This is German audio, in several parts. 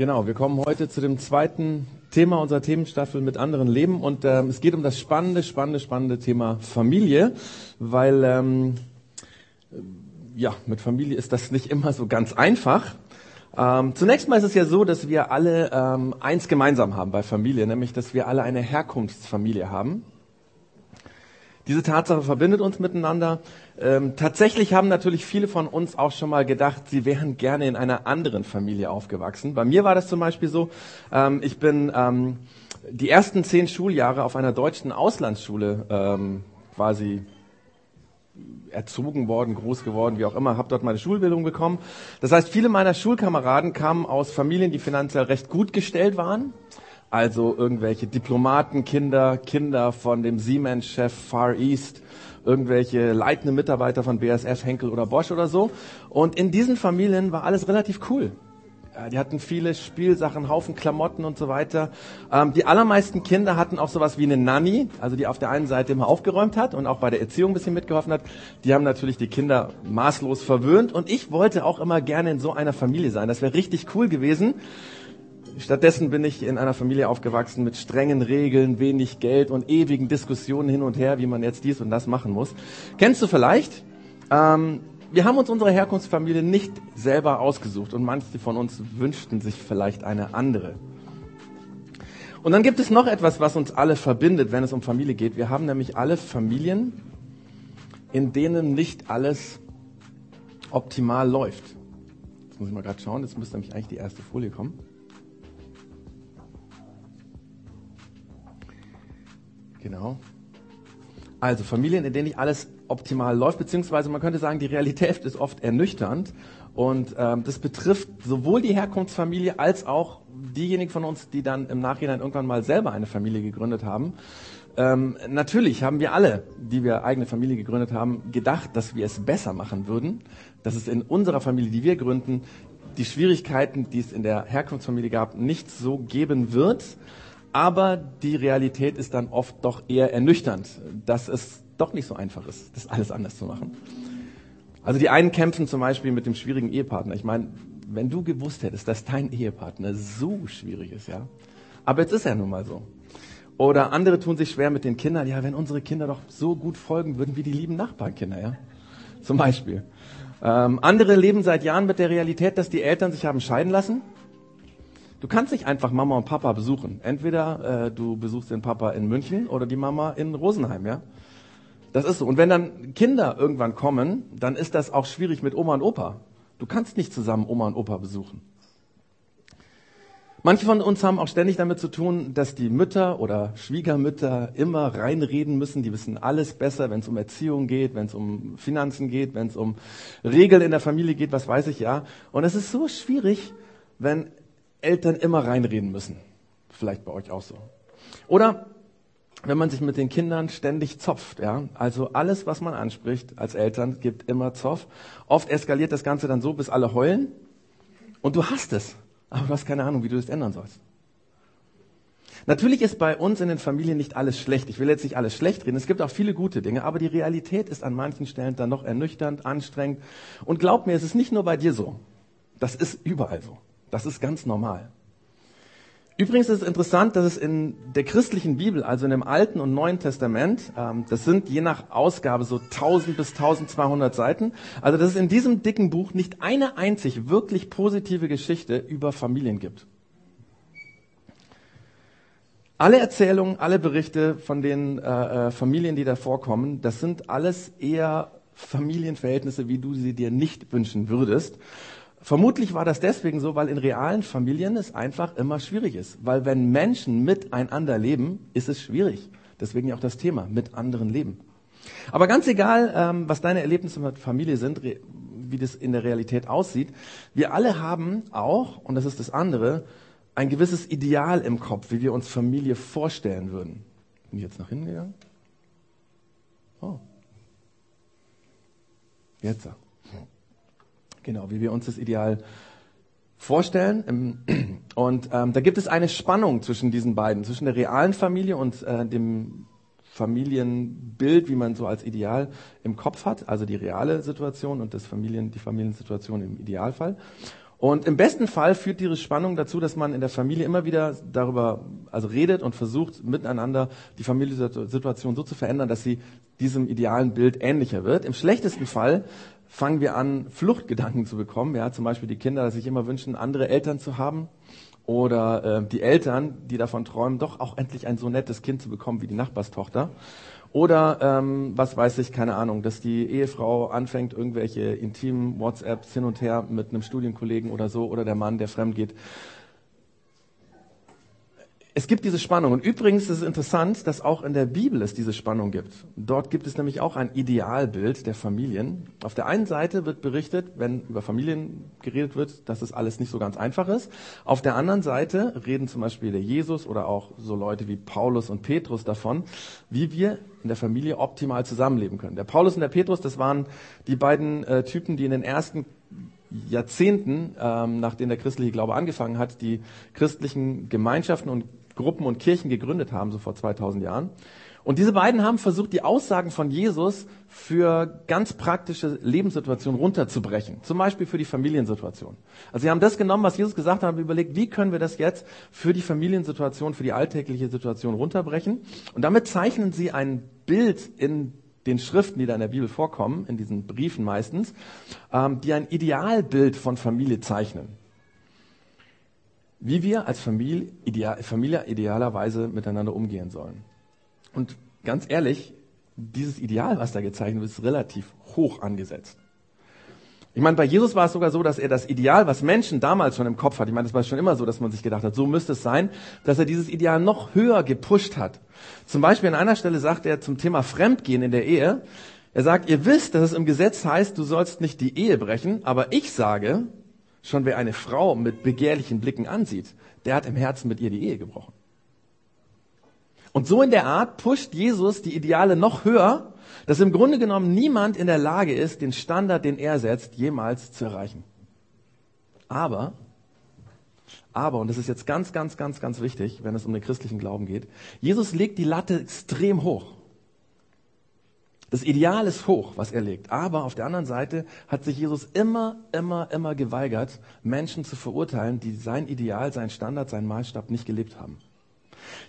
Genau, wir kommen heute zu dem zweiten Thema unserer Themenstaffel mit anderen Leben und ähm, es geht um das spannende, spannende, spannende Thema Familie, weil ähm, ja, mit Familie ist das nicht immer so ganz einfach. Ähm, zunächst mal ist es ja so, dass wir alle ähm, eins gemeinsam haben bei Familie, nämlich dass wir alle eine Herkunftsfamilie haben. Diese Tatsache verbindet uns miteinander. Ähm, tatsächlich haben natürlich viele von uns auch schon mal gedacht, sie wären gerne in einer anderen Familie aufgewachsen. Bei mir war das zum Beispiel so. Ähm, ich bin ähm, die ersten zehn Schuljahre auf einer deutschen Auslandsschule ähm, quasi erzogen worden, groß geworden, wie auch immer, habe dort meine Schulbildung bekommen. Das heißt, viele meiner Schulkameraden kamen aus Familien, die finanziell recht gut gestellt waren also irgendwelche Diplomatenkinder, Kinder von dem Siemens-Chef Far East, irgendwelche leitende Mitarbeiter von BASF, Henkel oder Bosch oder so. Und in diesen Familien war alles relativ cool. Die hatten viele Spielsachen, Haufen Klamotten und so weiter. Ähm, die allermeisten Kinder hatten auch sowas wie eine Nanny, also die auf der einen Seite immer aufgeräumt hat und auch bei der Erziehung ein bisschen mitgeholfen hat. Die haben natürlich die Kinder maßlos verwöhnt und ich wollte auch immer gerne in so einer Familie sein. Das wäre richtig cool gewesen. Stattdessen bin ich in einer Familie aufgewachsen mit strengen Regeln, wenig Geld und ewigen Diskussionen hin und her, wie man jetzt dies und das machen muss. Kennst du vielleicht? Ähm, wir haben uns unsere Herkunftsfamilie nicht selber ausgesucht und manche von uns wünschten sich vielleicht eine andere. Und dann gibt es noch etwas, was uns alle verbindet, wenn es um Familie geht. Wir haben nämlich alle Familien, in denen nicht alles optimal läuft. Jetzt muss ich mal gerade schauen, jetzt müsste nämlich eigentlich die erste Folie kommen. Genau. Also Familien, in denen nicht alles optimal läuft, beziehungsweise man könnte sagen, die Realität ist oft ernüchternd. Und ähm, das betrifft sowohl die Herkunftsfamilie als auch diejenigen von uns, die dann im Nachhinein irgendwann mal selber eine Familie gegründet haben. Ähm, natürlich haben wir alle, die wir eigene Familie gegründet haben, gedacht, dass wir es besser machen würden, dass es in unserer Familie, die wir gründen, die Schwierigkeiten, die es in der Herkunftsfamilie gab, nicht so geben wird. Aber die Realität ist dann oft doch eher ernüchternd, dass es doch nicht so einfach ist, das alles anders zu machen. Also die einen kämpfen zum Beispiel mit dem schwierigen Ehepartner. Ich meine, wenn du gewusst hättest, dass dein Ehepartner so schwierig ist, ja. Aber jetzt ist er nun mal so. Oder andere tun sich schwer mit den Kindern. Ja, wenn unsere Kinder doch so gut folgen würden wie die lieben Nachbarkinder, ja. Zum Beispiel. Ähm, andere leben seit Jahren mit der Realität, dass die Eltern sich haben scheiden lassen Du kannst nicht einfach Mama und Papa besuchen. Entweder äh, du besuchst den Papa in München oder die Mama in Rosenheim, ja? Das ist so. Und wenn dann Kinder irgendwann kommen, dann ist das auch schwierig mit Oma und Opa. Du kannst nicht zusammen Oma und Opa besuchen. Manche von uns haben auch ständig damit zu tun, dass die Mütter oder Schwiegermütter immer reinreden müssen. Die wissen alles besser, wenn es um Erziehung geht, wenn es um Finanzen geht, wenn es um Regeln in der Familie geht, was weiß ich ja. Und es ist so schwierig, wenn Eltern immer reinreden müssen. Vielleicht bei euch auch so. Oder wenn man sich mit den Kindern ständig zopft, ja. Also alles, was man anspricht als Eltern, gibt immer Zoff. Oft eskaliert das Ganze dann so, bis alle heulen. Und du hast es. Aber du hast keine Ahnung, wie du das ändern sollst. Natürlich ist bei uns in den Familien nicht alles schlecht. Ich will jetzt nicht alles schlecht reden. Es gibt auch viele gute Dinge, aber die Realität ist an manchen Stellen dann noch ernüchternd, anstrengend. Und glaub mir, es ist nicht nur bei dir so. Das ist überall so. Das ist ganz normal. Übrigens ist es interessant, dass es in der christlichen Bibel, also in dem Alten und Neuen Testament, ähm, das sind je nach Ausgabe so 1000 bis 1200 Seiten, also dass es in diesem dicken Buch nicht eine einzig wirklich positive Geschichte über Familien gibt. Alle Erzählungen, alle Berichte von den äh, äh Familien, die da vorkommen, das sind alles eher Familienverhältnisse, wie du sie dir nicht wünschen würdest. Vermutlich war das deswegen so, weil in realen Familien es einfach immer schwierig ist. Weil wenn Menschen miteinander leben, ist es schwierig. Deswegen ja auch das Thema, mit anderen leben. Aber ganz egal, ähm, was deine Erlebnisse mit Familie sind, wie das in der Realität aussieht, wir alle haben auch, und das ist das andere, ein gewisses Ideal im Kopf, wie wir uns Familie vorstellen würden. Bin ich jetzt nach hinten gegangen? Oh. Jetzt. Genau, wie wir uns das Ideal vorstellen. Und ähm, da gibt es eine Spannung zwischen diesen beiden, zwischen der realen Familie und äh, dem Familienbild, wie man so als Ideal im Kopf hat, also die reale Situation und das Familien, die Familiensituation im Idealfall. Und im besten Fall führt diese Spannung dazu, dass man in der Familie immer wieder darüber, also redet und versucht miteinander die Familiensituation so zu verändern, dass sie diesem idealen Bild ähnlicher wird. Im schlechtesten Fall fangen wir an, Fluchtgedanken zu bekommen. Ja, zum Beispiel die Kinder, dass sich immer wünschen, andere Eltern zu haben. Oder äh, die Eltern, die davon träumen, doch auch endlich ein so nettes Kind zu bekommen wie die Nachbarstochter. Oder ähm, was weiß ich, keine Ahnung, dass die Ehefrau anfängt, irgendwelche intimen WhatsApps hin und her mit einem Studienkollegen oder so, oder der Mann, der fremd geht. Es gibt diese Spannung. Und übrigens ist es interessant, dass auch in der Bibel es diese Spannung gibt. Dort gibt es nämlich auch ein Idealbild der Familien. Auf der einen Seite wird berichtet, wenn über Familien geredet wird, dass es alles nicht so ganz einfach ist. Auf der anderen Seite reden zum Beispiel der Jesus oder auch so Leute wie Paulus und Petrus davon, wie wir in der Familie optimal zusammenleben können. Der Paulus und der Petrus, das waren die beiden äh, Typen, die in den ersten Jahrzehnten, ähm, nachdem der christliche Glaube angefangen hat, die christlichen Gemeinschaften und Gruppen und Kirchen gegründet haben, so vor 2000 Jahren. Und diese beiden haben versucht, die Aussagen von Jesus für ganz praktische Lebenssituationen runterzubrechen. Zum Beispiel für die Familiensituation. Also sie haben das genommen, was Jesus gesagt hat, und überlegt, wie können wir das jetzt für die Familiensituation, für die alltägliche Situation runterbrechen? Und damit zeichnen sie ein Bild in den Schriften, die da in der Bibel vorkommen, in diesen Briefen meistens, ähm, die ein Idealbild von Familie zeichnen wie wir als Familie, ideal, Familie idealerweise miteinander umgehen sollen. Und ganz ehrlich, dieses Ideal, was da gezeichnet wird, ist relativ hoch angesetzt. Ich meine, bei Jesus war es sogar so, dass er das Ideal, was Menschen damals schon im Kopf hat, ich meine, das war schon immer so, dass man sich gedacht hat, so müsste es sein, dass er dieses Ideal noch höher gepusht hat. Zum Beispiel an einer Stelle sagt er zum Thema Fremdgehen in der Ehe, er sagt, ihr wisst, dass es im Gesetz heißt, du sollst nicht die Ehe brechen, aber ich sage, Schon wer eine Frau mit begehrlichen Blicken ansieht, der hat im Herzen mit ihr die Ehe gebrochen. Und so in der Art pusht Jesus die Ideale noch höher, dass im Grunde genommen niemand in der Lage ist, den Standard, den er setzt, jemals zu erreichen. Aber, aber, und das ist jetzt ganz, ganz, ganz, ganz wichtig, wenn es um den christlichen Glauben geht, Jesus legt die Latte extrem hoch. Das Ideal ist hoch, was er legt. Aber auf der anderen Seite hat sich Jesus immer, immer, immer geweigert, Menschen zu verurteilen, die sein Ideal, sein Standard, seinen Maßstab nicht gelebt haben.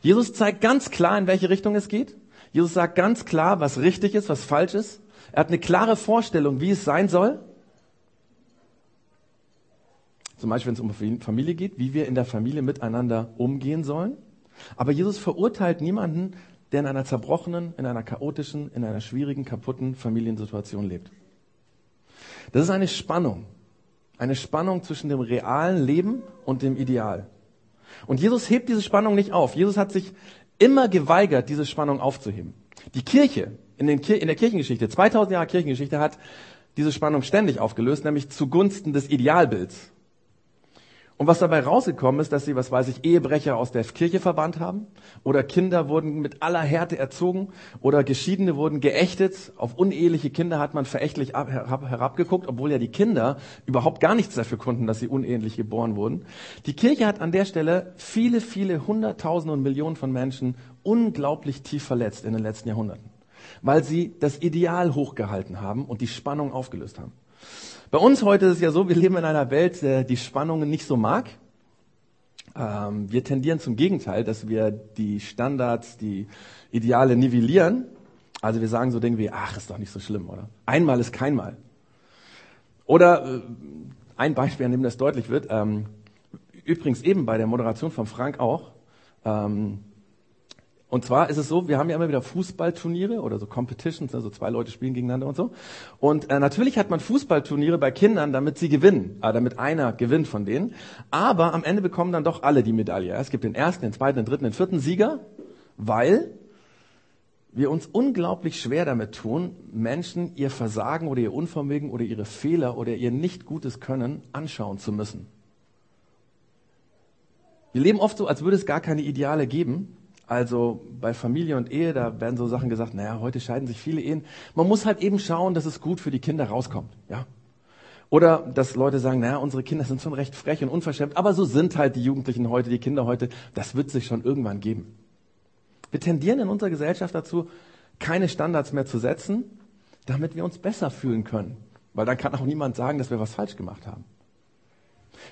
Jesus zeigt ganz klar, in welche Richtung es geht. Jesus sagt ganz klar, was richtig ist, was falsch ist. Er hat eine klare Vorstellung, wie es sein soll. Zum Beispiel, wenn es um Familie geht, wie wir in der Familie miteinander umgehen sollen. Aber Jesus verurteilt niemanden, der in einer zerbrochenen, in einer chaotischen, in einer schwierigen, kaputten Familiensituation lebt. Das ist eine Spannung. Eine Spannung zwischen dem realen Leben und dem Ideal. Und Jesus hebt diese Spannung nicht auf. Jesus hat sich immer geweigert, diese Spannung aufzuheben. Die Kirche in, in der Kirchengeschichte, 2000 Jahre Kirchengeschichte, hat diese Spannung ständig aufgelöst, nämlich zugunsten des Idealbilds. Und was dabei rausgekommen ist, dass sie, was weiß ich, Ehebrecher aus der Kirche verbannt haben oder Kinder wurden mit aller Härte erzogen oder Geschiedene wurden geächtet. Auf uneheliche Kinder hat man verächtlich herabgeguckt, obwohl ja die Kinder überhaupt gar nichts dafür konnten, dass sie unehelich geboren wurden. Die Kirche hat an der Stelle viele, viele Hunderttausende und Millionen von Menschen unglaublich tief verletzt in den letzten Jahrhunderten, weil sie das Ideal hochgehalten haben und die Spannung aufgelöst haben. Bei uns heute ist es ja so, wir leben in einer Welt, äh, die Spannungen nicht so mag. Ähm, wir tendieren zum Gegenteil, dass wir die Standards, die Ideale nivellieren. Also wir sagen so Dinge wie, ach, ist doch nicht so schlimm, oder? Einmal ist keinmal. Oder äh, ein Beispiel, an dem das deutlich wird, ähm, übrigens eben bei der Moderation von Frank auch, ähm, und zwar ist es so, wir haben ja immer wieder Fußballturniere oder so Competitions, also zwei Leute spielen gegeneinander und so. Und äh, natürlich hat man Fußballturniere bei Kindern, damit sie gewinnen, äh, damit einer gewinnt von denen. Aber am Ende bekommen dann doch alle die Medaille. Es gibt den ersten, den zweiten, den dritten, den vierten Sieger, weil wir uns unglaublich schwer damit tun, Menschen ihr Versagen oder ihr Unvermögen oder ihre Fehler oder ihr nicht gutes Können anschauen zu müssen. Wir leben oft so, als würde es gar keine Ideale geben also bei Familie und Ehe, da werden so Sachen gesagt, naja, heute scheiden sich viele Ehen. Man muss halt eben schauen, dass es gut für die Kinder rauskommt. Ja? Oder dass Leute sagen, naja, unsere Kinder sind schon recht frech und unverschämt, aber so sind halt die Jugendlichen heute, die Kinder heute, das wird sich schon irgendwann geben. Wir tendieren in unserer Gesellschaft dazu, keine Standards mehr zu setzen, damit wir uns besser fühlen können. Weil dann kann auch niemand sagen, dass wir was falsch gemacht haben.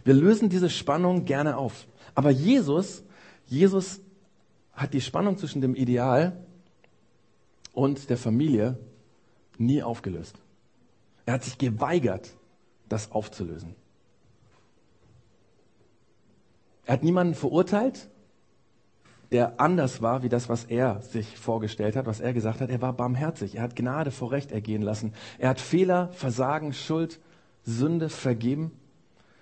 Wir lösen diese Spannung gerne auf. Aber Jesus, Jesus hat die Spannung zwischen dem Ideal und der Familie nie aufgelöst. Er hat sich geweigert, das aufzulösen. Er hat niemanden verurteilt, der anders war wie das, was er sich vorgestellt hat, was er gesagt hat. Er war barmherzig. Er hat Gnade vor Recht ergehen lassen. Er hat Fehler, Versagen, Schuld, Sünde vergeben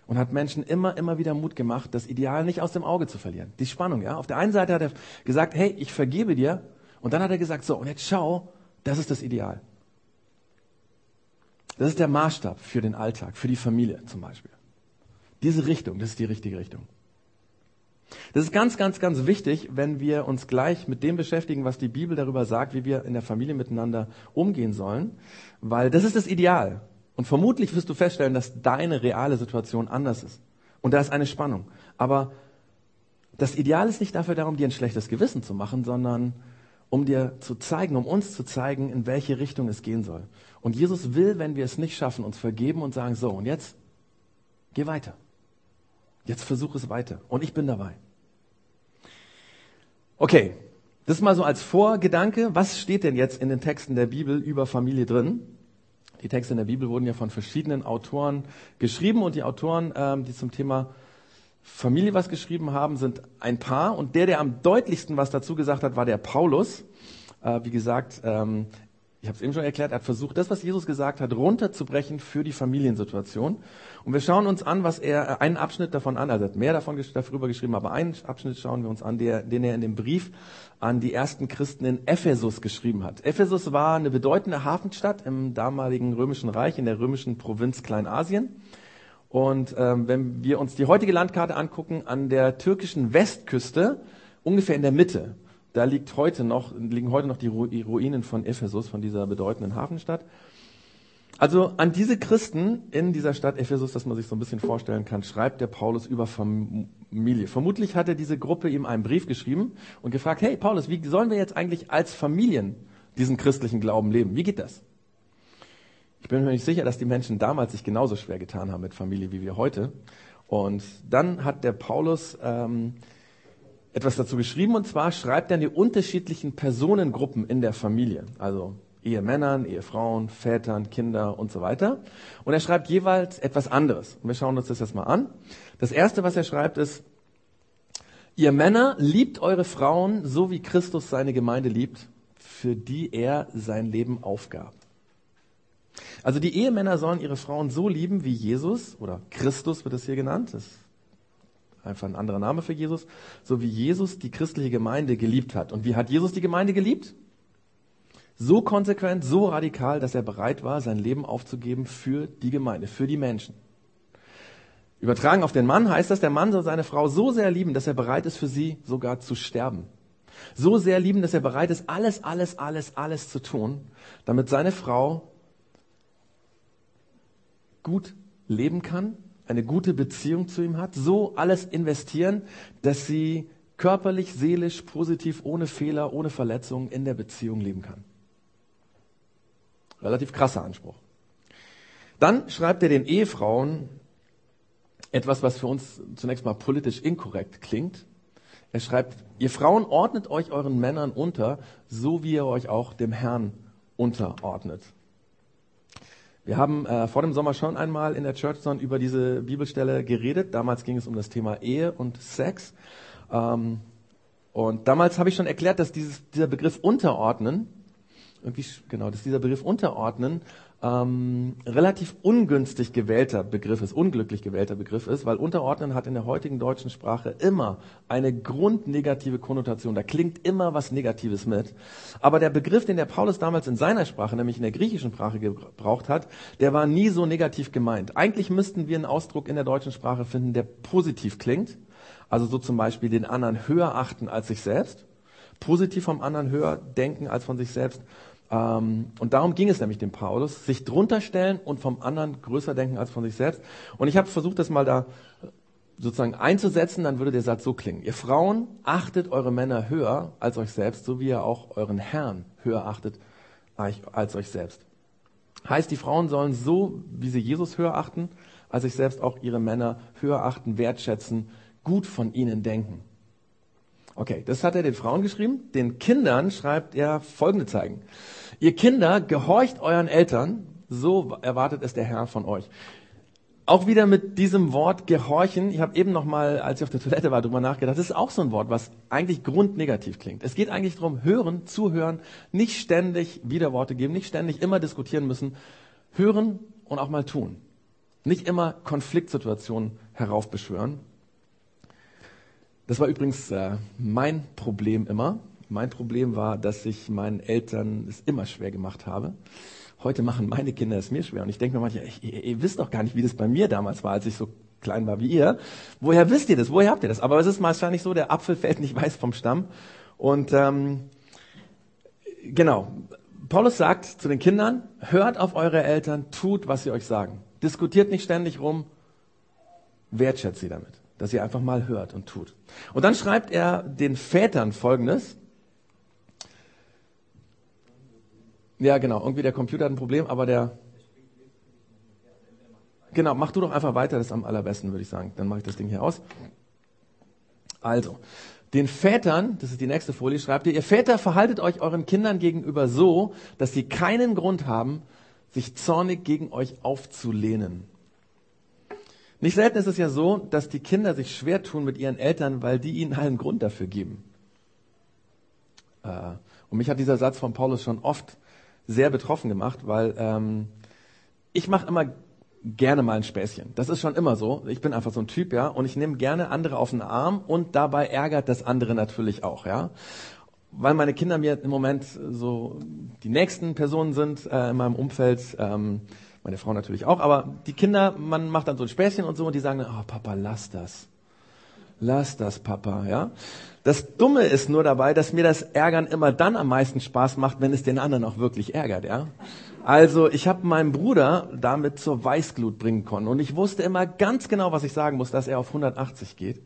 und hat Menschen immer, immer wieder Mut gemacht, das Ideal nicht aus dem Auge zu verlieren. Die Spannung, ja. Auf der einen Seite hat er gesagt, hey, ich vergebe dir. Und dann hat er gesagt, so, und jetzt schau, das ist das Ideal. Das ist der Maßstab für den Alltag, für die Familie zum Beispiel. Diese Richtung, das ist die richtige Richtung. Das ist ganz, ganz, ganz wichtig, wenn wir uns gleich mit dem beschäftigen, was die Bibel darüber sagt, wie wir in der Familie miteinander umgehen sollen, weil das ist das Ideal. Und vermutlich wirst du feststellen, dass deine reale Situation anders ist. Und da ist eine Spannung. Aber das Ideal ist nicht dafür darum, dir ein schlechtes Gewissen zu machen, sondern um dir zu zeigen, um uns zu zeigen, in welche Richtung es gehen soll. Und Jesus will, wenn wir es nicht schaffen, uns vergeben und sagen, so, und jetzt geh weiter. Jetzt versuch es weiter. Und ich bin dabei. Okay, das mal so als Vorgedanke. Was steht denn jetzt in den Texten der Bibel über Familie drin? Die Texte in der Bibel wurden ja von verschiedenen Autoren geschrieben und die Autoren, ähm, die zum Thema Familie was geschrieben haben, sind ein paar. Und der, der am deutlichsten was dazu gesagt hat, war der Paulus. Äh, wie gesagt, ähm, ich habe es eben schon erklärt, er hat versucht, das, was Jesus gesagt hat, runterzubrechen für die Familiensituation. Und wir schauen uns an, was er, äh, einen Abschnitt davon an, also er hat mehr davon darüber geschrieben, aber einen Abschnitt schauen wir uns an, der, den er in dem Brief an die ersten Christen in Ephesus geschrieben hat. Ephesus war eine bedeutende Hafenstadt im damaligen römischen Reich, in der römischen Provinz Kleinasien. Und ähm, wenn wir uns die heutige Landkarte angucken, an der türkischen Westküste, ungefähr in der Mitte, da liegt heute noch, liegen heute noch die Ruinen von Ephesus, von dieser bedeutenden Hafenstadt. Also an diese Christen in dieser Stadt Ephesus, dass man sich so ein bisschen vorstellen kann, schreibt der Paulus über Familie. Vermutlich hat er diese Gruppe ihm einen Brief geschrieben und gefragt, hey Paulus, wie sollen wir jetzt eigentlich als Familien diesen christlichen Glauben leben? Wie geht das? Ich bin mir nicht sicher, dass die Menschen damals sich genauso schwer getan haben mit Familie wie wir heute. Und dann hat der Paulus ähm, etwas dazu geschrieben und zwar schreibt er die unterschiedlichen Personengruppen in der Familie, also Ehemännern, Ehefrauen, Vätern, Kinder und so weiter. Und er schreibt jeweils etwas anderes. Und wir schauen uns das jetzt mal an. Das erste, was er schreibt, ist, ihr Männer liebt eure Frauen so wie Christus seine Gemeinde liebt, für die er sein Leben aufgab. Also die Ehemänner sollen ihre Frauen so lieben wie Jesus oder Christus wird es hier genannt. Das einfach ein anderer Name für Jesus, so wie Jesus die christliche Gemeinde geliebt hat. Und wie hat Jesus die Gemeinde geliebt? So konsequent, so radikal, dass er bereit war, sein Leben aufzugeben für die Gemeinde, für die Menschen. Übertragen auf den Mann heißt das, der Mann soll seine Frau so sehr lieben, dass er bereit ist, für sie sogar zu sterben. So sehr lieben, dass er bereit ist, alles, alles, alles, alles zu tun, damit seine Frau gut leben kann eine gute Beziehung zu ihm hat, so alles investieren, dass sie körperlich, seelisch, positiv, ohne Fehler, ohne Verletzungen in der Beziehung leben kann. Relativ krasser Anspruch. Dann schreibt er den Ehefrauen etwas, was für uns zunächst mal politisch inkorrekt klingt. Er schreibt, ihr Frauen ordnet euch euren Männern unter, so wie ihr euch auch dem Herrn unterordnet. Wir haben äh, vor dem Sommer schon einmal in der Church Zone über diese Bibelstelle geredet. Damals ging es um das Thema Ehe und Sex. Ähm, und damals habe ich schon erklärt, dass dieses, dieser Begriff unterordnen, irgendwie, genau, dass dieser Begriff unterordnen ähm, relativ ungünstig gewählter Begriff ist, unglücklich gewählter Begriff ist, weil unterordnen hat in der heutigen deutschen Sprache immer eine grundnegative Konnotation. Da klingt immer was Negatives mit. Aber der Begriff, den der Paulus damals in seiner Sprache, nämlich in der griechischen Sprache gebraucht hat, der war nie so negativ gemeint. Eigentlich müssten wir einen Ausdruck in der deutschen Sprache finden, der positiv klingt. Also so zum Beispiel den anderen höher achten als sich selbst. Positiv vom anderen höher denken als von sich selbst ähm, und darum ging es nämlich dem Paulus, sich drunter stellen und vom anderen größer denken als von sich selbst. Und ich habe versucht, das mal da sozusagen einzusetzen, dann würde der Satz so klingen. Ihr Frauen achtet eure Männer höher als euch selbst, so wie ihr auch euren Herrn höher achtet als euch selbst. Heißt, die Frauen sollen so, wie sie Jesus höher achten, als sich selbst auch ihre Männer höher achten, wertschätzen, gut von ihnen denken. Okay, das hat er den Frauen geschrieben. Den Kindern schreibt er folgende Zeigen. Ihr Kinder, gehorcht euren Eltern, so erwartet es der Herr von euch. Auch wieder mit diesem Wort gehorchen. Ich habe eben noch mal, als ich auf der Toilette war, drüber nachgedacht. Das ist auch so ein Wort, was eigentlich grundnegativ klingt. Es geht eigentlich darum, hören, zuhören, nicht ständig Widerworte geben, nicht ständig immer diskutieren müssen. Hören und auch mal tun. Nicht immer Konfliktsituationen heraufbeschwören. Das war übrigens äh, mein Problem immer. Mein Problem war, dass ich meinen Eltern es immer schwer gemacht habe. Heute machen meine Kinder es mir schwer. Und ich denke mir manchmal, ihr, ihr wisst doch gar nicht, wie das bei mir damals war, als ich so klein war wie ihr. Woher wisst ihr das? Woher habt ihr das? Aber es ist wahrscheinlich so, der Apfel fällt nicht weiß vom Stamm. Und ähm, genau, Paulus sagt zu den Kindern, hört auf eure Eltern, tut, was sie euch sagen. Diskutiert nicht ständig rum, wertschätzt sie damit, dass ihr einfach mal hört und tut. Und dann schreibt er den Vätern Folgendes, Ja, genau. Irgendwie der Computer hat ein Problem, aber der. Genau, mach du doch einfach weiter, das ist am allerbesten, würde ich sagen. Dann mache ich das Ding hier aus. Also, den Vätern, das ist die nächste Folie, schreibt ihr, ihr Väter verhaltet euch euren Kindern gegenüber so, dass sie keinen Grund haben, sich zornig gegen euch aufzulehnen. Nicht selten ist es ja so, dass die Kinder sich schwer tun mit ihren Eltern, weil die ihnen einen Grund dafür geben. Äh, und mich hat dieser Satz von Paulus schon oft sehr betroffen gemacht, weil ähm, ich mache immer gerne mal ein Späßchen. Das ist schon immer so. Ich bin einfach so ein Typ, ja, und ich nehme gerne andere auf den Arm und dabei ärgert das andere natürlich auch, ja. Weil meine Kinder mir im Moment so die nächsten Personen sind äh, in meinem Umfeld, ähm, meine Frau natürlich auch, aber die Kinder, man macht dann so ein Späßchen und so und die sagen, oh Papa, lass das. Lass das, Papa, ja. Das Dumme ist nur dabei, dass mir das Ärgern immer dann am meisten Spaß macht, wenn es den anderen auch wirklich ärgert, ja. Also ich habe meinen Bruder damit zur Weißglut bringen können und ich wusste immer ganz genau, was ich sagen muss, dass er auf 180 geht.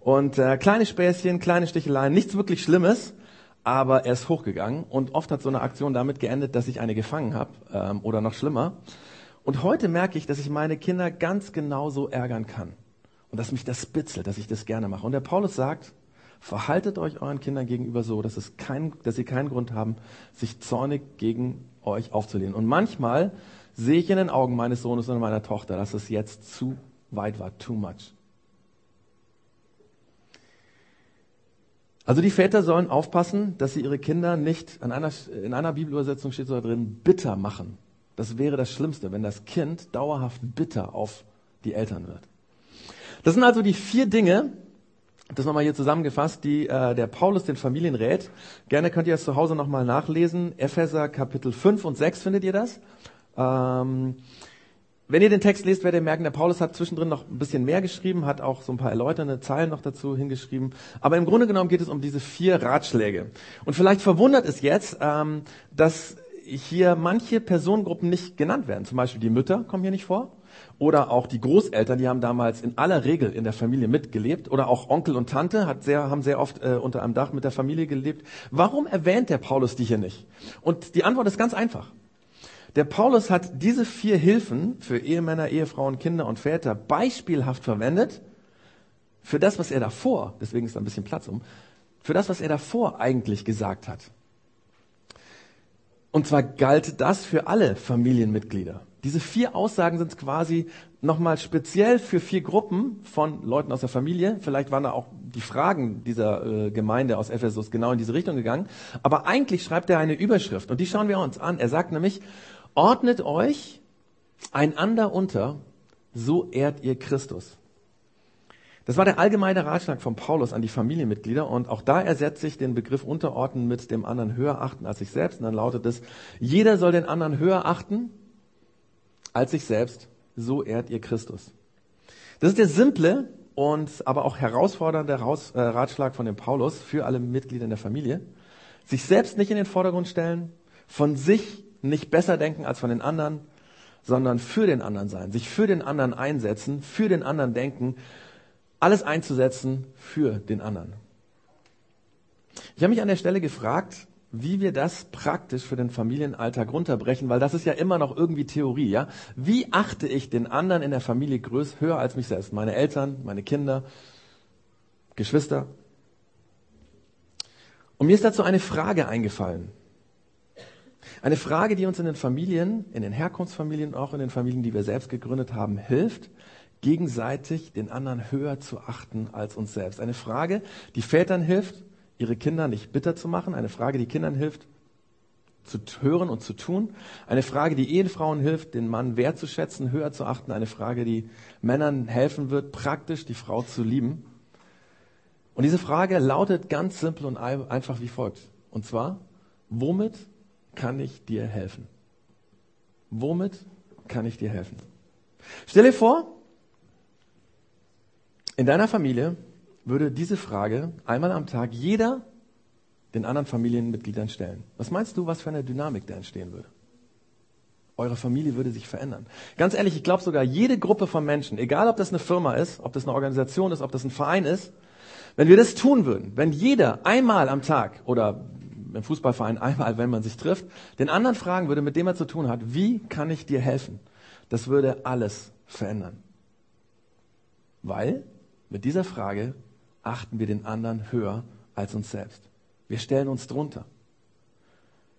Und äh, kleine Späßchen, kleine Sticheleien, nichts wirklich Schlimmes, aber er ist hochgegangen und oft hat so eine Aktion damit geendet, dass ich eine gefangen habe ähm, oder noch schlimmer. Und heute merke ich, dass ich meine Kinder ganz genau so ärgern kann und dass mich das spitzelt, dass ich das gerne mache. Und der Paulus sagt, Verhaltet euch euren Kindern gegenüber so, dass, es kein, dass sie keinen Grund haben, sich zornig gegen euch aufzulehnen. Und manchmal sehe ich in den Augen meines Sohnes und meiner Tochter, dass es jetzt zu weit war, too much. Also die Väter sollen aufpassen, dass sie ihre Kinder nicht, an einer, in einer Bibelübersetzung steht so da drin, bitter machen. Das wäre das Schlimmste, wenn das Kind dauerhaft bitter auf die Eltern wird. Das sind also die vier Dinge, das nochmal hier zusammengefasst, die äh, der Paulus den Familien rät. Gerne könnt ihr das zu Hause nochmal nachlesen. Epheser Kapitel 5 und 6 findet ihr das. Ähm, wenn ihr den Text lest, werdet ihr merken, der Paulus hat zwischendrin noch ein bisschen mehr geschrieben, hat auch so ein paar erläuternde Zeilen noch dazu hingeschrieben. Aber im Grunde genommen geht es um diese vier Ratschläge. Und vielleicht verwundert es jetzt, ähm, dass hier manche Personengruppen nicht genannt werden. Zum Beispiel die Mütter kommen hier nicht vor. Oder auch die Großeltern, die haben damals in aller Regel in der Familie mitgelebt. Oder auch Onkel und Tante hat sehr, haben sehr oft äh, unter einem Dach mit der Familie gelebt. Warum erwähnt der Paulus die hier nicht? Und die Antwort ist ganz einfach. Der Paulus hat diese vier Hilfen für Ehemänner, Ehefrauen, Kinder und Väter beispielhaft verwendet für das, was er davor, deswegen ist da ein bisschen Platz um, für das, was er davor eigentlich gesagt hat. Und zwar galt das für alle Familienmitglieder. Diese vier Aussagen sind quasi nochmal speziell für vier Gruppen von Leuten aus der Familie. Vielleicht waren da auch die Fragen dieser äh, Gemeinde aus Ephesus genau in diese Richtung gegangen. Aber eigentlich schreibt er eine Überschrift und die schauen wir uns an. Er sagt nämlich, ordnet euch einander unter, so ehrt ihr Christus. Das war der allgemeine Ratschlag von Paulus an die Familienmitglieder und auch da ersetze ich den Begriff unterordnen mit dem anderen höher achten als sich selbst. Und dann lautet es, jeder soll den anderen höher achten als sich selbst, so ehrt ihr Christus. Das ist der simple und aber auch herausfordernde äh, Ratschlag von dem Paulus für alle Mitglieder in der Familie. Sich selbst nicht in den Vordergrund stellen, von sich nicht besser denken als von den anderen, sondern für den anderen sein, sich für den anderen einsetzen, für den anderen denken, alles einzusetzen für den anderen. Ich habe mich an der Stelle gefragt, wie wir das praktisch für den Familienalltag runterbrechen, weil das ist ja immer noch irgendwie Theorie, ja? Wie achte ich den anderen in der Familie größer, höher als mich selbst? Meine Eltern, meine Kinder, Geschwister. Und mir ist dazu eine Frage eingefallen. Eine Frage, die uns in den Familien, in den Herkunftsfamilien, auch in den Familien, die wir selbst gegründet haben, hilft, gegenseitig den anderen höher zu achten als uns selbst. Eine Frage, die Vätern hilft, ihre Kinder nicht bitter zu machen. Eine Frage, die Kindern hilft, zu hören und zu tun. Eine Frage, die Ehefrauen hilft, den Mann wertzuschätzen, höher zu achten. Eine Frage, die Männern helfen wird, praktisch die Frau zu lieben. Und diese Frage lautet ganz simpel und einfach wie folgt. Und zwar, womit kann ich dir helfen? Womit kann ich dir helfen? Stell dir vor, in deiner Familie würde diese Frage einmal am Tag jeder den anderen Familienmitgliedern stellen. Was meinst du, was für eine Dynamik da entstehen würde? Eure Familie würde sich verändern. Ganz ehrlich, ich glaube sogar jede Gruppe von Menschen, egal ob das eine Firma ist, ob das eine Organisation ist, ob das ein Verein ist, wenn wir das tun würden, wenn jeder einmal am Tag oder im Fußballverein einmal, wenn man sich trifft, den anderen fragen würde, mit dem er zu tun hat, wie kann ich dir helfen? Das würde alles verändern. Weil mit dieser Frage achten wir den anderen höher als uns selbst. Wir stellen uns drunter.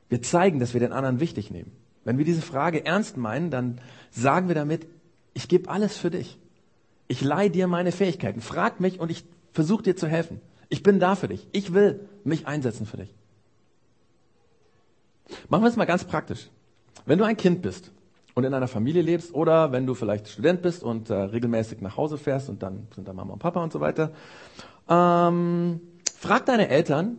Wir zeigen, dass wir den anderen wichtig nehmen. Wenn wir diese Frage ernst meinen, dann sagen wir damit, ich gebe alles für dich. Ich leihe dir meine Fähigkeiten. Frag mich und ich versuche dir zu helfen. Ich bin da für dich. Ich will mich einsetzen für dich. Machen wir es mal ganz praktisch. Wenn du ein Kind bist und in einer Familie lebst oder wenn du vielleicht Student bist und äh, regelmäßig nach Hause fährst und dann sind da Mama und Papa und so weiter ähm, frag deine Eltern,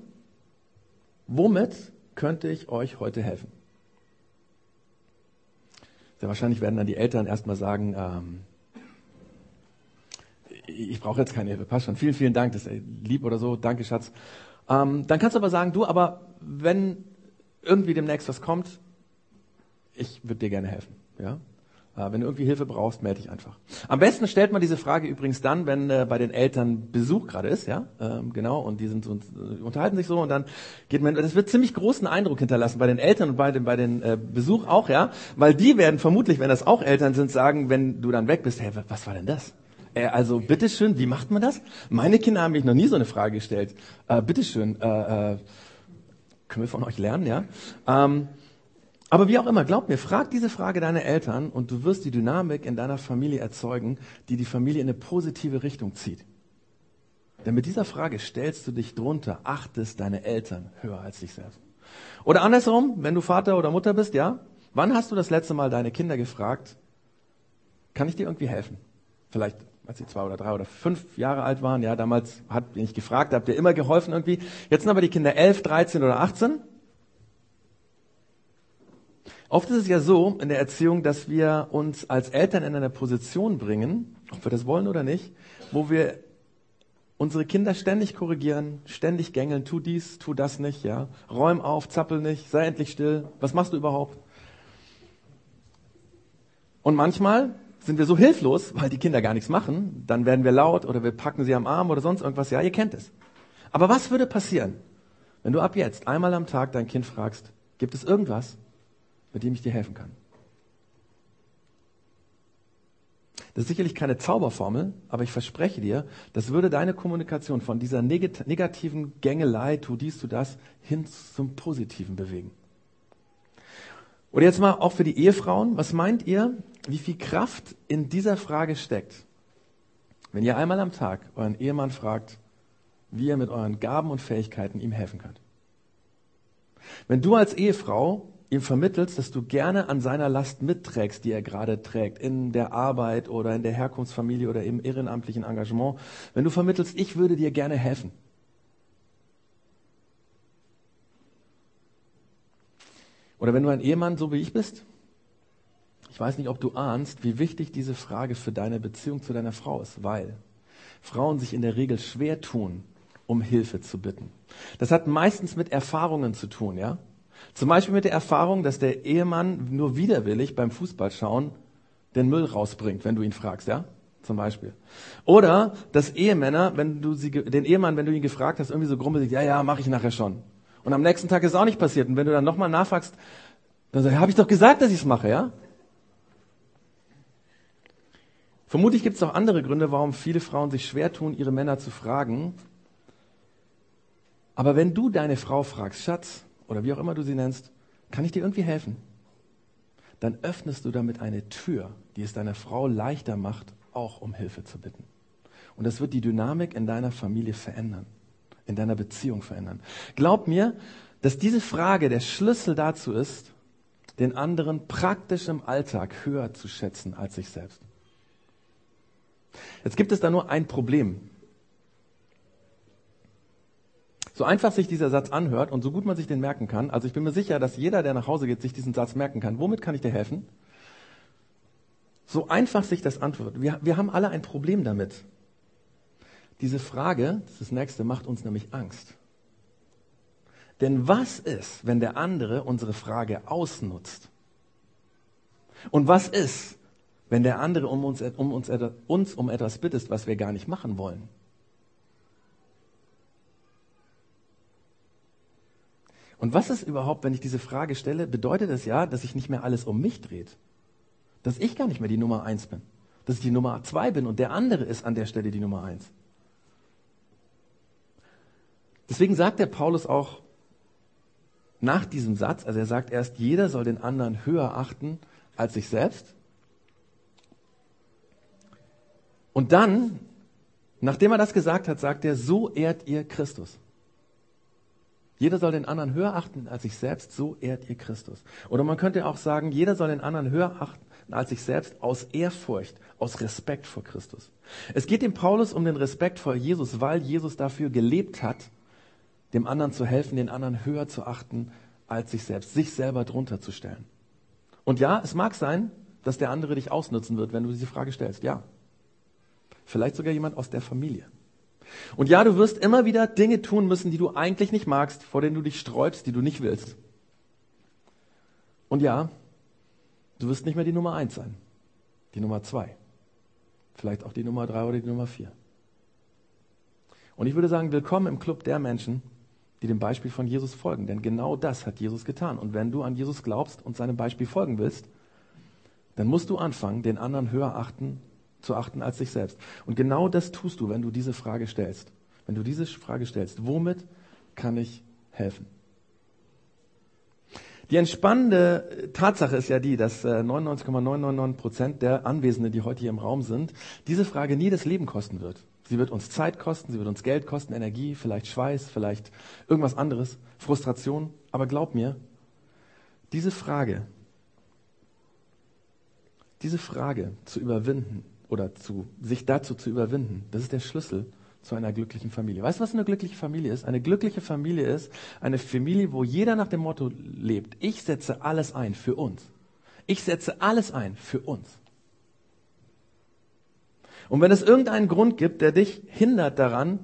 womit könnte ich euch heute helfen? Sehr wahrscheinlich werden dann die Eltern erstmal sagen, ähm, ich brauche jetzt keine Hilfe, passt schon. Vielen, vielen Dank, das ist lieb oder so, danke Schatz. Ähm, dann kannst du aber sagen, du, aber wenn irgendwie demnächst was kommt, ich würde dir gerne helfen. Ja? Äh, wenn du irgendwie Hilfe brauchst, melde dich einfach. Am besten stellt man diese Frage übrigens dann, wenn äh, bei den Eltern Besuch gerade ist, ja, ähm, genau, und die sind so, äh, unterhalten sich so und dann geht man, das wird ziemlich großen Eindruck hinterlassen bei den Eltern und bei den, bei den äh, Besuch auch, ja, weil die werden vermutlich, wenn das auch Eltern sind, sagen, wenn du dann weg bist, hey, was war denn das? Äh, also bitteschön, wie macht man das? Meine Kinder haben mich noch nie so eine Frage gestellt. Äh, bitteschön, äh, äh, können wir von euch lernen, ja? Ähm, aber wie auch immer, glaub mir, frag diese Frage deine Eltern und du wirst die Dynamik in deiner Familie erzeugen, die die Familie in eine positive Richtung zieht. Denn mit dieser Frage stellst du dich drunter, achtest deine Eltern höher als dich selbst. Oder andersrum, wenn du Vater oder Mutter bist, ja? Wann hast du das letzte Mal deine Kinder gefragt, kann ich dir irgendwie helfen? Vielleicht, als sie zwei oder drei oder fünf Jahre alt waren, ja, damals hat ich gefragt, habt ihr immer geholfen irgendwie. Jetzt sind aber die Kinder elf, dreizehn oder achtzehn Oft ist es ja so in der Erziehung, dass wir uns als Eltern in eine Position bringen, ob wir das wollen oder nicht, wo wir unsere Kinder ständig korrigieren, ständig gängeln, tu dies, tu das nicht, ja. Räum auf, zappel nicht, sei endlich still. Was machst du überhaupt? Und manchmal sind wir so hilflos, weil die Kinder gar nichts machen, dann werden wir laut oder wir packen sie am Arm oder sonst irgendwas. Ja, ihr kennt es. Aber was würde passieren, wenn du ab jetzt einmal am Tag dein Kind fragst, gibt es irgendwas, mit dem ich dir helfen kann. Das ist sicherlich keine Zauberformel, aber ich verspreche dir, das würde deine Kommunikation von dieser negativen Gängelei, tu dies, tu das, hin zum Positiven bewegen. Oder jetzt mal auch für die Ehefrauen, was meint ihr, wie viel Kraft in dieser Frage steckt? Wenn ihr einmal am Tag euren Ehemann fragt, wie ihr mit euren Gaben und Fähigkeiten ihm helfen könnt. Wenn du als Ehefrau ihm vermittelst, dass du gerne an seiner Last mitträgst, die er gerade trägt, in der Arbeit oder in der Herkunftsfamilie oder im ehrenamtlichen Engagement, wenn du vermittelst, ich würde dir gerne helfen. Oder wenn du ein Ehemann so wie ich bist, ich weiß nicht, ob du ahnst, wie wichtig diese Frage für deine Beziehung zu deiner Frau ist, weil Frauen sich in der Regel schwer tun, um Hilfe zu bitten. Das hat meistens mit Erfahrungen zu tun, ja? Zum Beispiel mit der Erfahrung, dass der Ehemann nur widerwillig beim Fußballschauen den Müll rausbringt, wenn du ihn fragst, ja? Zum Beispiel. Oder dass Ehemänner, wenn du sie, den Ehemann, wenn du ihn gefragt hast, irgendwie so grummelig, ja, ja, mache ich nachher schon. Und am nächsten Tag ist es auch nicht passiert. Und wenn du dann nochmal nachfragst, dann sag ich, habe ich doch gesagt, dass ich es mache, ja? Vermutlich gibt es auch andere Gründe, warum viele Frauen sich schwer tun, ihre Männer zu fragen. Aber wenn du deine Frau fragst, Schatz, oder wie auch immer du sie nennst, kann ich dir irgendwie helfen? Dann öffnest du damit eine Tür, die es deiner Frau leichter macht, auch um Hilfe zu bitten. Und das wird die Dynamik in deiner Familie verändern, in deiner Beziehung verändern. Glaub mir, dass diese Frage der Schlüssel dazu ist, den anderen praktisch im Alltag höher zu schätzen als sich selbst. Jetzt gibt es da nur ein Problem. So einfach sich dieser Satz anhört und so gut man sich den merken kann, also ich bin mir sicher, dass jeder, der nach Hause geht, sich diesen Satz merken kann. Womit kann ich dir helfen? So einfach sich das antwortet. Wir, wir haben alle ein Problem damit. Diese Frage, das ist das nächste, macht uns nämlich Angst. Denn was ist, wenn der andere unsere Frage ausnutzt? Und was ist, wenn der andere um uns, um uns, uns um etwas bittet, was wir gar nicht machen wollen? Und was ist überhaupt, wenn ich diese Frage stelle, bedeutet das ja, dass sich nicht mehr alles um mich dreht. Dass ich gar nicht mehr die Nummer eins bin. Dass ich die Nummer zwei bin und der andere ist an der Stelle die Nummer eins. Deswegen sagt der Paulus auch nach diesem Satz, also er sagt erst, jeder soll den anderen höher achten als sich selbst. Und dann, nachdem er das gesagt hat, sagt er, so ehrt ihr Christus. Jeder soll den anderen höher achten als sich selbst, so ehrt ihr Christus. Oder man könnte auch sagen, jeder soll den anderen höher achten als sich selbst aus Ehrfurcht, aus Respekt vor Christus. Es geht dem Paulus um den Respekt vor Jesus, weil Jesus dafür gelebt hat, dem anderen zu helfen, den anderen höher zu achten als sich selbst, sich selber drunter zu stellen. Und ja, es mag sein, dass der andere dich ausnutzen wird, wenn du diese Frage stellst. Ja. Vielleicht sogar jemand aus der Familie. Und ja, du wirst immer wieder Dinge tun müssen, die du eigentlich nicht magst, vor denen du dich sträubst, die du nicht willst. Und ja, du wirst nicht mehr die Nummer eins sein. Die Nummer zwei. Vielleicht auch die Nummer drei oder die Nummer vier. Und ich würde sagen, willkommen im Club der Menschen, die dem Beispiel von Jesus folgen. Denn genau das hat Jesus getan. Und wenn du an Jesus glaubst und seinem Beispiel folgen willst, dann musst du anfangen, den anderen höher achten, zu achten als dich selbst. Und genau das tust du, wenn du diese Frage stellst. Wenn du diese Frage stellst, womit kann ich helfen? Die entspannende Tatsache ist ja die, dass 99,999 äh, Prozent der Anwesenden, die heute hier im Raum sind, diese Frage nie das Leben kosten wird. Sie wird uns Zeit kosten, sie wird uns Geld kosten, Energie, vielleicht Schweiß, vielleicht irgendwas anderes, Frustration. Aber glaub mir, diese Frage, diese Frage zu überwinden oder zu, sich dazu zu überwinden, das ist der Schlüssel zu einer glücklichen Familie. Weißt du, was eine glückliche Familie ist? Eine glückliche Familie ist eine Familie, wo jeder nach dem Motto lebt, ich setze alles ein für uns. Ich setze alles ein für uns. Und wenn es irgendeinen Grund gibt, der dich hindert daran,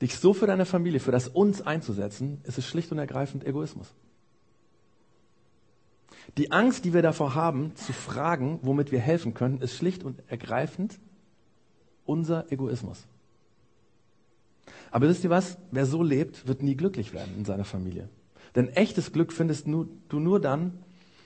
dich so für deine Familie, für das Uns einzusetzen, ist es schlicht und ergreifend Egoismus. Die Angst, die wir davor haben, zu fragen, womit wir helfen können, ist schlicht und ergreifend unser Egoismus. Aber wisst ihr was? Wer so lebt, wird nie glücklich werden in seiner Familie. Denn echtes Glück findest du nur dann,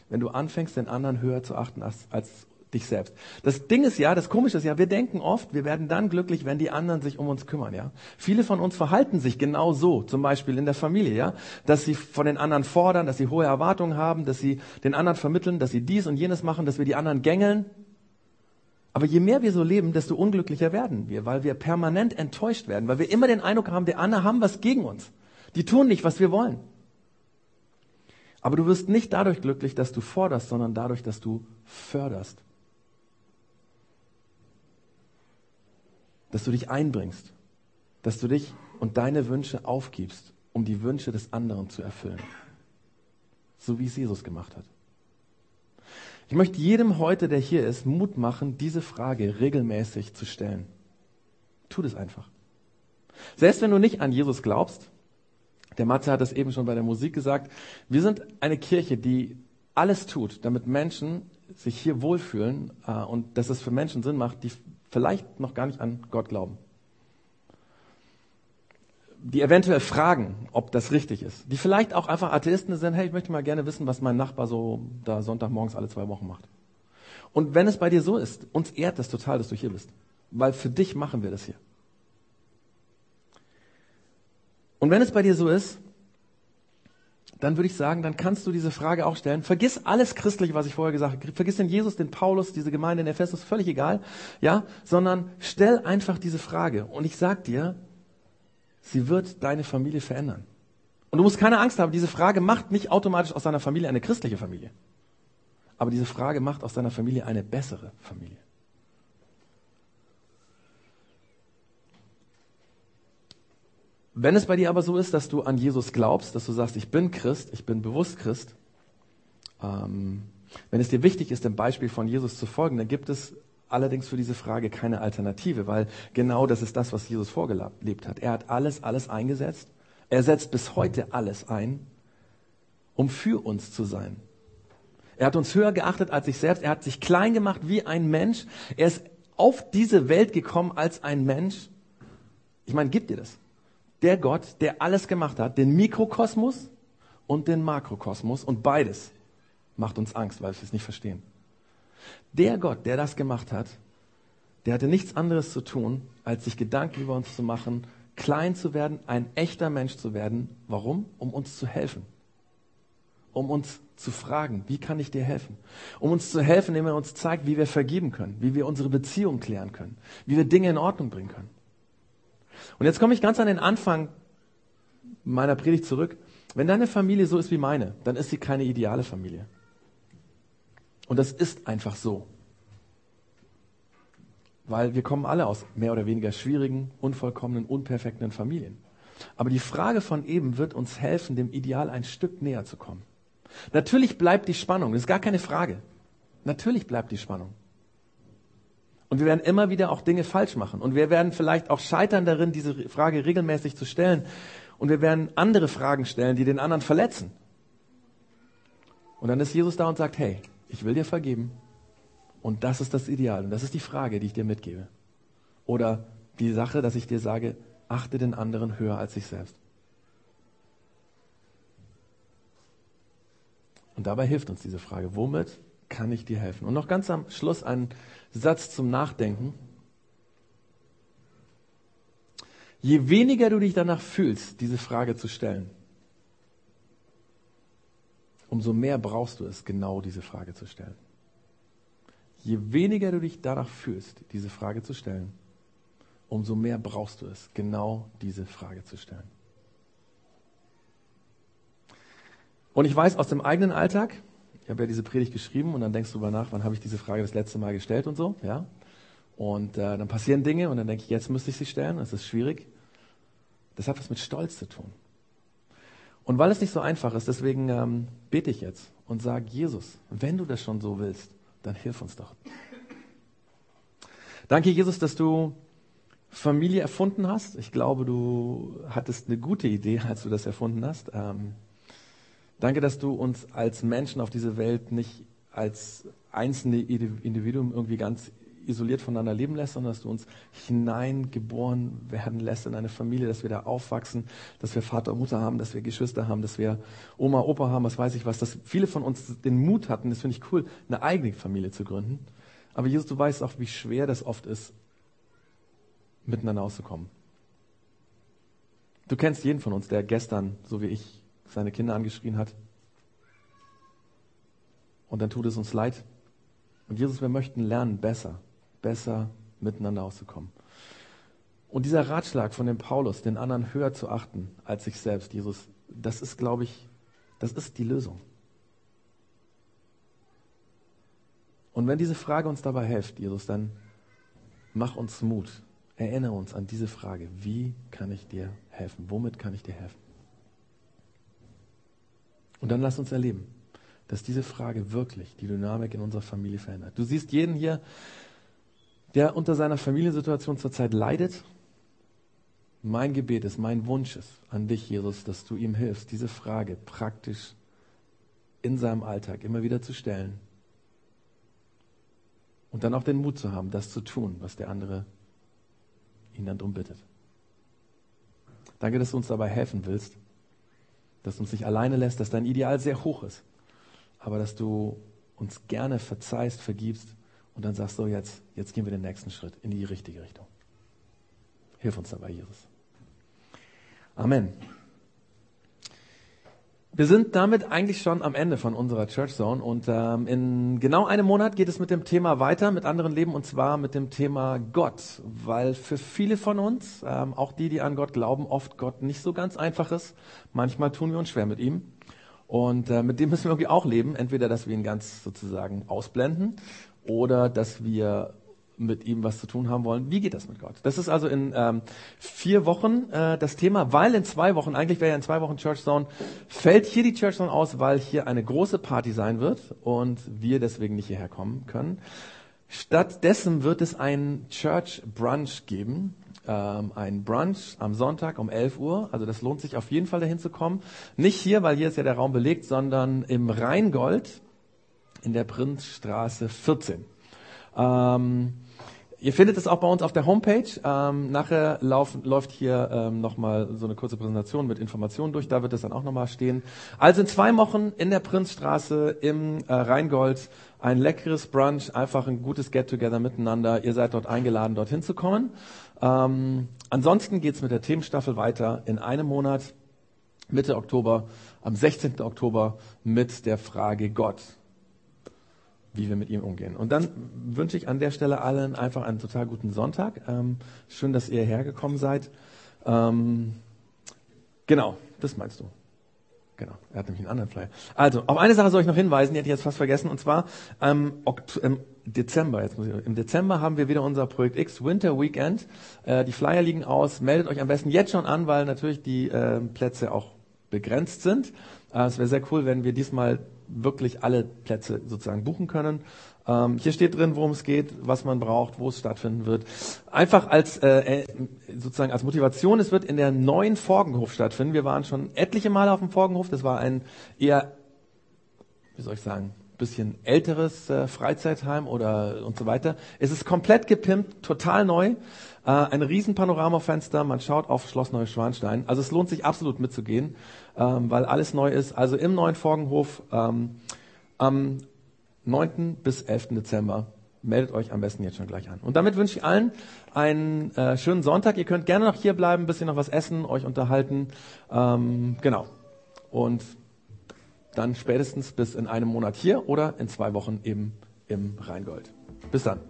wenn du anfängst, den anderen höher zu achten als, als dich selbst. Das Ding ist ja, das Komische ist ja, wir denken oft, wir werden dann glücklich, wenn die anderen sich um uns kümmern, ja. Viele von uns verhalten sich genau so, zum Beispiel in der Familie, ja, dass sie von den anderen fordern, dass sie hohe Erwartungen haben, dass sie den anderen vermitteln, dass sie dies und jenes machen, dass wir die anderen gängeln. Aber je mehr wir so leben, desto unglücklicher werden wir, weil wir permanent enttäuscht werden, weil wir immer den Eindruck haben, die anderen haben was gegen uns. Die tun nicht, was wir wollen. Aber du wirst nicht dadurch glücklich, dass du forderst, sondern dadurch, dass du förderst. Dass du dich einbringst, dass du dich und deine Wünsche aufgibst, um die Wünsche des anderen zu erfüllen. So wie es Jesus gemacht hat. Ich möchte jedem heute, der hier ist, Mut machen, diese Frage regelmäßig zu stellen. Tu das einfach. Selbst wenn du nicht an Jesus glaubst, der Matze hat das eben schon bei der Musik gesagt, wir sind eine Kirche, die alles tut, damit Menschen sich hier wohlfühlen äh, und dass es für Menschen Sinn macht, die vielleicht noch gar nicht an Gott glauben. die eventuell fragen, ob das richtig ist, die vielleicht auch einfach Atheisten sind, hey, ich möchte mal gerne wissen, was mein Nachbar so da Sonntagmorgens alle zwei Wochen macht. Und wenn es bei dir so ist, uns ehrt das total, dass du hier bist, weil für dich machen wir das hier. Und wenn es bei dir so ist, dann würde ich sagen, dann kannst du diese Frage auch stellen. Vergiss alles Christliche, was ich vorher gesagt habe. Vergiss den Jesus, den Paulus, diese Gemeinde in Ephesus, völlig egal. Ja, sondern stell einfach diese Frage. Und ich sag dir, sie wird deine Familie verändern. Und du musst keine Angst haben, diese Frage macht nicht automatisch aus deiner Familie eine christliche Familie. Aber diese Frage macht aus deiner Familie eine bessere Familie. Wenn es bei dir aber so ist, dass du an Jesus glaubst, dass du sagst, ich bin Christ, ich bin bewusst Christ, ähm, wenn es dir wichtig ist, dem Beispiel von Jesus zu folgen, dann gibt es allerdings für diese Frage keine Alternative, weil genau das ist das, was Jesus vorgelebt hat. Er hat alles, alles eingesetzt. Er setzt bis heute alles ein, um für uns zu sein. Er hat uns höher geachtet als sich selbst. Er hat sich klein gemacht wie ein Mensch. Er ist auf diese Welt gekommen als ein Mensch. Ich meine, gibt dir das? Der Gott, der alles gemacht hat, den Mikrokosmos und den Makrokosmos und beides macht uns Angst, weil wir es nicht verstehen. Der Gott, der das gemacht hat, der hatte nichts anderes zu tun, als sich Gedanken über uns zu machen, klein zu werden, ein echter Mensch zu werden. Warum? Um uns zu helfen. Um uns zu fragen, wie kann ich dir helfen? Um uns zu helfen, indem er uns zeigt, wie wir vergeben können, wie wir unsere Beziehung klären können, wie wir Dinge in Ordnung bringen können. Und jetzt komme ich ganz an den Anfang meiner Predigt zurück. Wenn deine Familie so ist wie meine, dann ist sie keine ideale Familie. Und das ist einfach so. Weil wir kommen alle aus mehr oder weniger schwierigen, unvollkommenen, unperfekten Familien. Aber die Frage von eben wird uns helfen, dem Ideal ein Stück näher zu kommen. Natürlich bleibt die Spannung, das ist gar keine Frage. Natürlich bleibt die Spannung. Und wir werden immer wieder auch Dinge falsch machen. Und wir werden vielleicht auch scheitern darin, diese Frage regelmäßig zu stellen. Und wir werden andere Fragen stellen, die den anderen verletzen. Und dann ist Jesus da und sagt, hey, ich will dir vergeben. Und das ist das Ideal. Und das ist die Frage, die ich dir mitgebe. Oder die Sache, dass ich dir sage, achte den anderen höher als sich selbst. Und dabei hilft uns diese Frage, womit kann ich dir helfen? Und noch ganz am Schluss ein Satz zum Nachdenken. Je weniger du dich danach fühlst, diese Frage zu stellen, umso mehr brauchst du es, genau diese Frage zu stellen. Je weniger du dich danach fühlst, diese Frage zu stellen, umso mehr brauchst du es, genau diese Frage zu stellen. Und ich weiß aus dem eigenen Alltag, ich habe ja diese Predigt geschrieben und dann denkst du darüber nach, wann habe ich diese Frage das letzte Mal gestellt und so, ja. Und äh, dann passieren Dinge und dann denke ich, jetzt müsste ich sie stellen, das ist schwierig. Das hat was mit Stolz zu tun. Und weil es nicht so einfach ist, deswegen ähm, bete ich jetzt und sage, Jesus, wenn du das schon so willst, dann hilf uns doch. Danke, Jesus, dass du Familie erfunden hast. Ich glaube, du hattest eine gute Idee, als du das erfunden hast. Ähm, Danke, dass du uns als Menschen auf diese Welt nicht als einzelne Individuen irgendwie ganz isoliert voneinander leben lässt, sondern dass du uns hineingeboren werden lässt in eine Familie, dass wir da aufwachsen, dass wir Vater und Mutter haben, dass wir Geschwister haben, dass wir Oma, Opa haben, was weiß ich was, dass viele von uns den Mut hatten, das finde ich cool, eine eigene Familie zu gründen. Aber Jesus, du weißt auch, wie schwer das oft ist, miteinander auszukommen. Du kennst jeden von uns, der gestern, so wie ich, seine Kinder angeschrien hat. Und dann tut es uns leid. Und Jesus, wir möchten lernen, besser, besser miteinander auszukommen. Und dieser Ratschlag von dem Paulus, den anderen höher zu achten als sich selbst, Jesus, das ist, glaube ich, das ist die Lösung. Und wenn diese Frage uns dabei hilft, Jesus, dann mach uns Mut. Erinnere uns an diese Frage. Wie kann ich dir helfen? Womit kann ich dir helfen? Und dann lass uns erleben, dass diese Frage wirklich die Dynamik in unserer Familie verändert. Du siehst jeden hier, der unter seiner Familiensituation zurzeit leidet. Mein Gebet ist, mein Wunsch ist an dich, Jesus, dass du ihm hilfst, diese Frage praktisch in seinem Alltag immer wieder zu stellen. Und dann auch den Mut zu haben, das zu tun, was der andere ihn dann drum bittet. Danke, dass du uns dabei helfen willst, dass du uns nicht alleine lässt, dass dein Ideal sehr hoch ist, aber dass du uns gerne verzeihst, vergibst und dann sagst du, jetzt, jetzt gehen wir den nächsten Schritt in die richtige Richtung. Hilf uns dabei, Jesus. Amen. Wir sind damit eigentlich schon am Ende von unserer Church Zone und ähm, in genau einem Monat geht es mit dem Thema weiter, mit anderen Leben und zwar mit dem Thema Gott, weil für viele von uns, ähm, auch die, die an Gott glauben, oft Gott nicht so ganz einfach ist. Manchmal tun wir uns schwer mit ihm und äh, mit dem müssen wir irgendwie auch leben, entweder dass wir ihn ganz sozusagen ausblenden oder dass wir mit ihm was zu tun haben wollen. Wie geht das mit Gott? Das ist also in ähm, vier Wochen äh, das Thema, weil in zwei Wochen, eigentlich wäre ja in zwei Wochen Church Zone, fällt hier die Church Zone aus, weil hier eine große Party sein wird und wir deswegen nicht hierher kommen können. Stattdessen wird es ein Church Brunch geben. Ähm, ein Brunch am Sonntag um 11 Uhr. Also das lohnt sich auf jeden Fall dahin zu kommen. Nicht hier, weil hier ist ja der Raum belegt, sondern im Rheingold in der Prinzstraße 14. Ähm, Ihr findet es auch bei uns auf der Homepage. Ähm, nachher lauf, läuft hier ähm, nochmal so eine kurze Präsentation mit Informationen durch. Da wird es dann auch nochmal stehen. Also in zwei Wochen in der Prinzstraße im äh, Rheingold ein leckeres Brunch, einfach ein gutes Get-Together miteinander. Ihr seid dort eingeladen, dorthin zu kommen. Ähm, ansonsten geht's mit der Themenstaffel weiter in einem Monat, Mitte Oktober, am 16. Oktober mit der Frage Gott wie wir mit ihm umgehen. Und dann wünsche ich an der Stelle allen einfach einen total guten Sonntag. Ähm, schön, dass ihr hergekommen seid. Ähm, genau, das meinst du. Genau, er hat nämlich einen anderen Flyer. Also, auf eine Sache soll ich noch hinweisen, die hätte ich jetzt fast vergessen, und zwar ähm, im Dezember, jetzt muss ich, im Dezember haben wir wieder unser Projekt X Winter Weekend. Äh, die Flyer liegen aus, meldet euch am besten jetzt schon an, weil natürlich die äh, Plätze auch begrenzt sind. Äh, es wäre sehr cool, wenn wir diesmal wirklich alle Plätze sozusagen buchen können. Ähm, hier steht drin, worum es geht, was man braucht, wo es stattfinden wird. Einfach als äh, äh, sozusagen als Motivation, es wird in der neuen Forgenhof stattfinden. Wir waren schon etliche Male auf dem Forgenhof. Das war ein eher, wie soll ich sagen, bisschen älteres äh, Freizeitheim oder und so weiter. Es ist komplett gepimpt, total neu. Äh, ein riesen Panoramafenster, man schaut auf Schloss Neuschwanstein. Also es lohnt sich absolut mitzugehen, ähm, weil alles neu ist. Also im neuen Forgenhof ähm, am 9. bis 11. Dezember. Meldet euch am besten jetzt schon gleich an. Und damit wünsche ich allen einen äh, schönen Sonntag. Ihr könnt gerne noch hier bleiben, ein bisschen noch was essen, euch unterhalten. Ähm, genau. Und dann spätestens bis in einem Monat hier oder in zwei Wochen eben im Rheingold. Bis dann.